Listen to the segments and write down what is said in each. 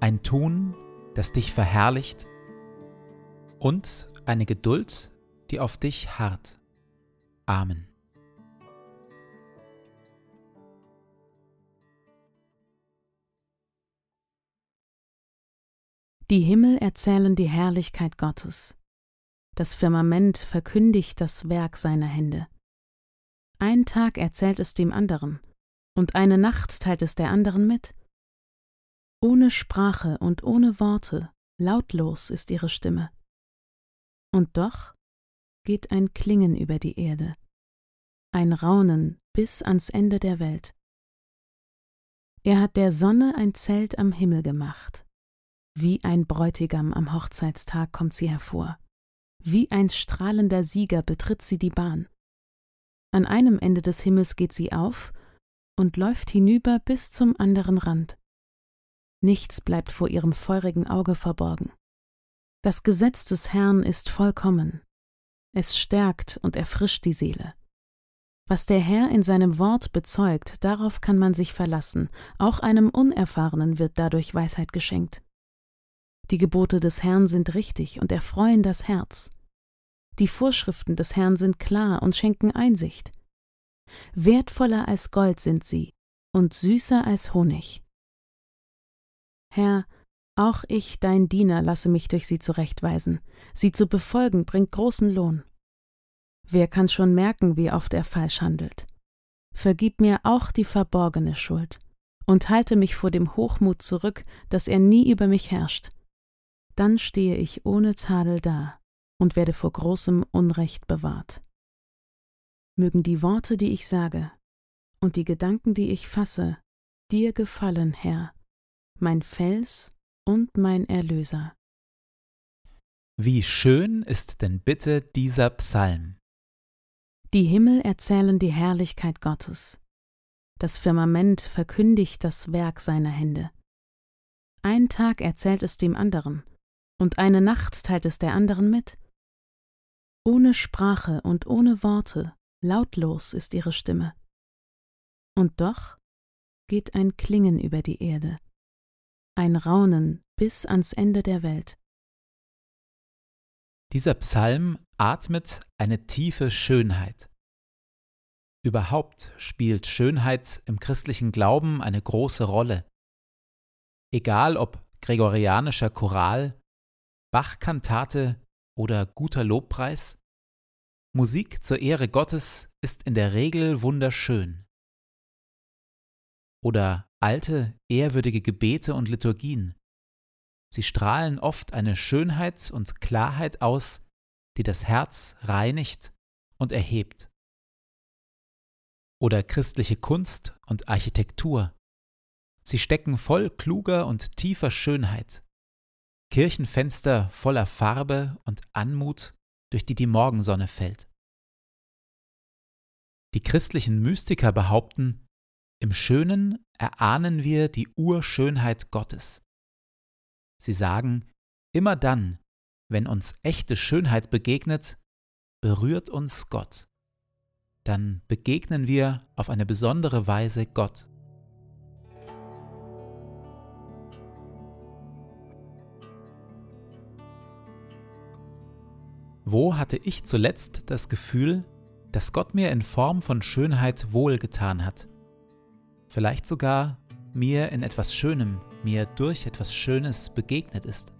ein Tun, das dich verherrlicht und eine Geduld, die auf dich harrt. Amen. Die Himmel erzählen die Herrlichkeit Gottes. Das Firmament verkündigt das Werk seiner Hände. Ein Tag erzählt es dem anderen, und eine Nacht teilt es der anderen mit. Ohne Sprache und ohne Worte, lautlos ist ihre Stimme. Und doch geht ein Klingen über die Erde, ein Raunen bis ans Ende der Welt. Er hat der Sonne ein Zelt am Himmel gemacht. Wie ein Bräutigam am Hochzeitstag kommt sie hervor. Wie ein strahlender Sieger betritt sie die Bahn. An einem Ende des Himmels geht sie auf und läuft hinüber bis zum anderen Rand. Nichts bleibt vor ihrem feurigen Auge verborgen. Das Gesetz des Herrn ist vollkommen. Es stärkt und erfrischt die Seele. Was der Herr in seinem Wort bezeugt, darauf kann man sich verlassen, auch einem Unerfahrenen wird dadurch Weisheit geschenkt. Die Gebote des Herrn sind richtig und erfreuen das Herz. Die Vorschriften des Herrn sind klar und schenken Einsicht. Wertvoller als Gold sind sie und süßer als Honig. Herr, auch ich, dein Diener, lasse mich durch sie zurechtweisen. Sie zu befolgen bringt großen Lohn. Wer kann schon merken, wie oft er falsch handelt? Vergib mir auch die verborgene Schuld und halte mich vor dem Hochmut zurück, dass er nie über mich herrscht. Dann stehe ich ohne Tadel da und werde vor großem Unrecht bewahrt. Mögen die Worte, die ich sage, und die Gedanken, die ich fasse, dir gefallen, Herr, mein Fels und mein Erlöser. Wie schön ist denn bitte dieser Psalm. Die Himmel erzählen die Herrlichkeit Gottes. Das Firmament verkündigt das Werk seiner Hände. Ein Tag erzählt es dem anderen, und eine Nacht teilt es der anderen mit. Ohne Sprache und ohne Worte, lautlos ist ihre Stimme. Und doch geht ein Klingen über die Erde ein Raunen bis ans Ende der Welt. Dieser Psalm atmet eine tiefe Schönheit. Überhaupt spielt Schönheit im christlichen Glauben eine große Rolle. Egal ob gregorianischer Choral, Bachkantate oder guter Lobpreis, Musik zur Ehre Gottes ist in der Regel wunderschön. Oder alte, ehrwürdige Gebete und Liturgien. Sie strahlen oft eine Schönheit und Klarheit aus, die das Herz reinigt und erhebt. Oder christliche Kunst und Architektur. Sie stecken voll kluger und tiefer Schönheit. Kirchenfenster voller Farbe und Anmut, durch die die Morgensonne fällt. Die christlichen Mystiker behaupten, im Schönen erahnen wir die Urschönheit Gottes. Sie sagen, immer dann, wenn uns echte Schönheit begegnet, berührt uns Gott. Dann begegnen wir auf eine besondere Weise Gott. Wo hatte ich zuletzt das Gefühl, dass Gott mir in Form von Schönheit wohlgetan hat? Vielleicht sogar mir in etwas Schönem, mir durch etwas Schönes begegnet ist.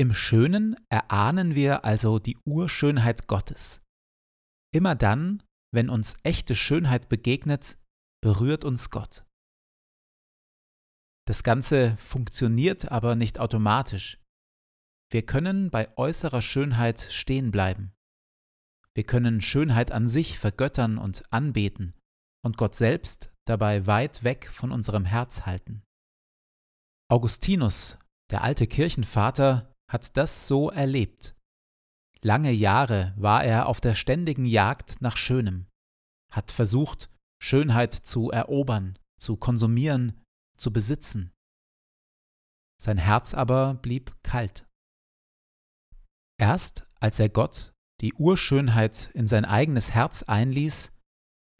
Im Schönen erahnen wir also die Urschönheit Gottes. Immer dann, wenn uns echte Schönheit begegnet, berührt uns Gott. Das Ganze funktioniert aber nicht automatisch. Wir können bei äußerer Schönheit stehen bleiben. Wir können Schönheit an sich vergöttern und anbeten und Gott selbst dabei weit weg von unserem Herz halten. Augustinus, der alte Kirchenvater, hat das so erlebt. Lange Jahre war er auf der ständigen Jagd nach Schönem, hat versucht, Schönheit zu erobern, zu konsumieren, zu besitzen. Sein Herz aber blieb kalt. Erst als er Gott die Urschönheit in sein eigenes Herz einließ,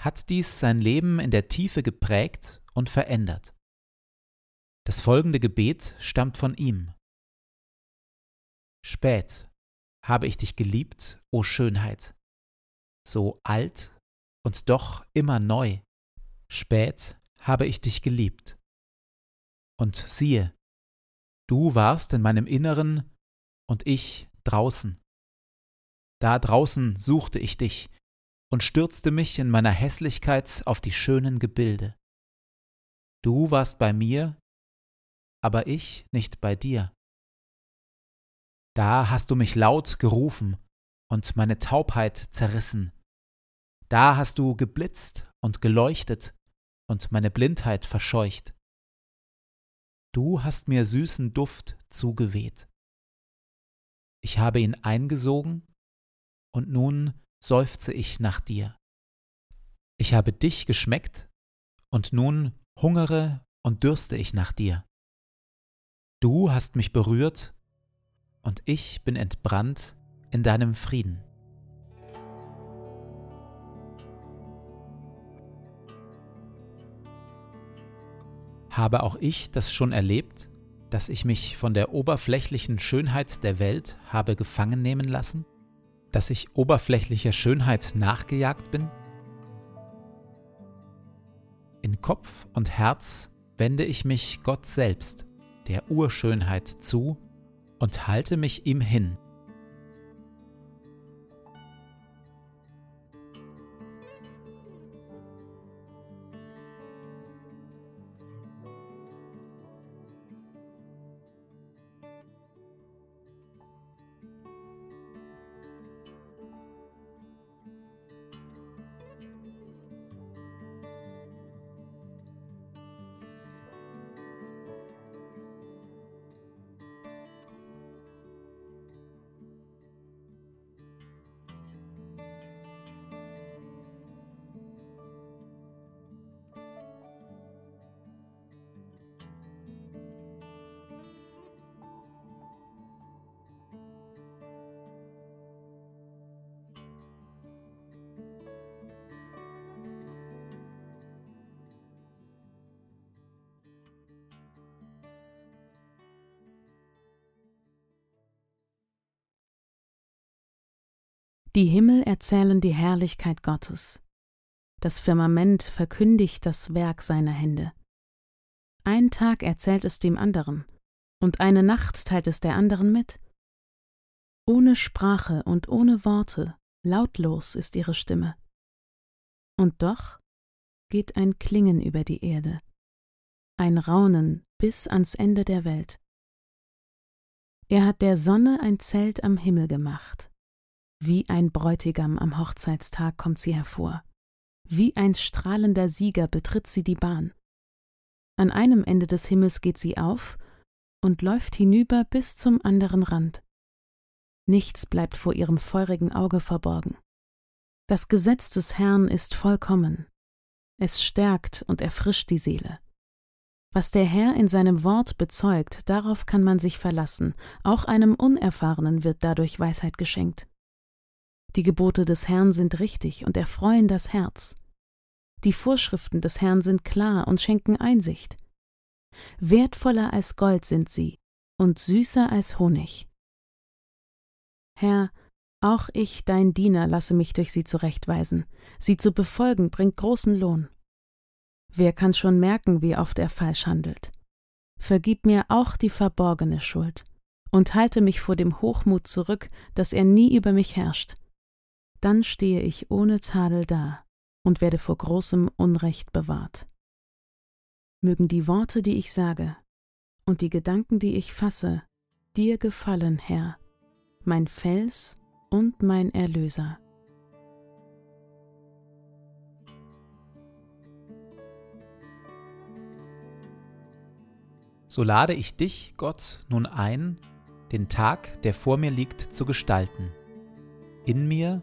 hat dies sein Leben in der Tiefe geprägt und verändert. Das folgende Gebet stammt von ihm. Spät habe ich dich geliebt, o Schönheit, so alt und doch immer neu. Spät habe ich dich geliebt. Und siehe, du warst in meinem Inneren und ich draußen. Da draußen suchte ich dich und stürzte mich in meiner Hässlichkeit auf die schönen Gebilde. Du warst bei mir, aber ich nicht bei dir. Da hast du mich laut gerufen und meine Taubheit zerrissen. Da hast du geblitzt und geleuchtet und meine Blindheit verscheucht. Du hast mir süßen Duft zugeweht. Ich habe ihn eingesogen und nun seufze ich nach dir. Ich habe dich geschmeckt und nun hungere und dürste ich nach dir. Du hast mich berührt und ich bin entbrannt in deinem Frieden. Habe auch ich das schon erlebt, dass ich mich von der oberflächlichen Schönheit der Welt habe gefangen nehmen lassen? Dass ich oberflächlicher Schönheit nachgejagt bin? In Kopf und Herz wende ich mich Gott selbst, der Urschönheit, zu und halte mich ihm hin. Die Himmel erzählen die Herrlichkeit Gottes. Das Firmament verkündigt das Werk seiner Hände. Ein Tag erzählt es dem anderen, und eine Nacht teilt es der anderen mit. Ohne Sprache und ohne Worte, lautlos ist ihre Stimme. Und doch geht ein Klingen über die Erde, ein Raunen bis ans Ende der Welt. Er hat der Sonne ein Zelt am Himmel gemacht, wie ein Bräutigam am Hochzeitstag kommt sie hervor. Wie ein strahlender Sieger betritt sie die Bahn. An einem Ende des Himmels geht sie auf und läuft hinüber bis zum anderen Rand. Nichts bleibt vor ihrem feurigen Auge verborgen. Das Gesetz des Herrn ist vollkommen. Es stärkt und erfrischt die Seele. Was der Herr in seinem Wort bezeugt, darauf kann man sich verlassen, auch einem Unerfahrenen wird dadurch Weisheit geschenkt. Die Gebote des Herrn sind richtig und erfreuen das Herz. Die Vorschriften des Herrn sind klar und schenken Einsicht. Wertvoller als Gold sind sie und süßer als Honig. Herr, auch ich, dein Diener, lasse mich durch sie zurechtweisen. Sie zu befolgen bringt großen Lohn. Wer kann schon merken, wie oft er falsch handelt? Vergib mir auch die verborgene Schuld und halte mich vor dem Hochmut zurück, dass er nie über mich herrscht dann stehe ich ohne Tadel da und werde vor großem Unrecht bewahrt. Mögen die Worte, die ich sage, und die Gedanken, die ich fasse, dir gefallen, Herr, mein Fels und mein Erlöser. So lade ich dich, Gott, nun ein, den Tag, der vor mir liegt, zu gestalten. In mir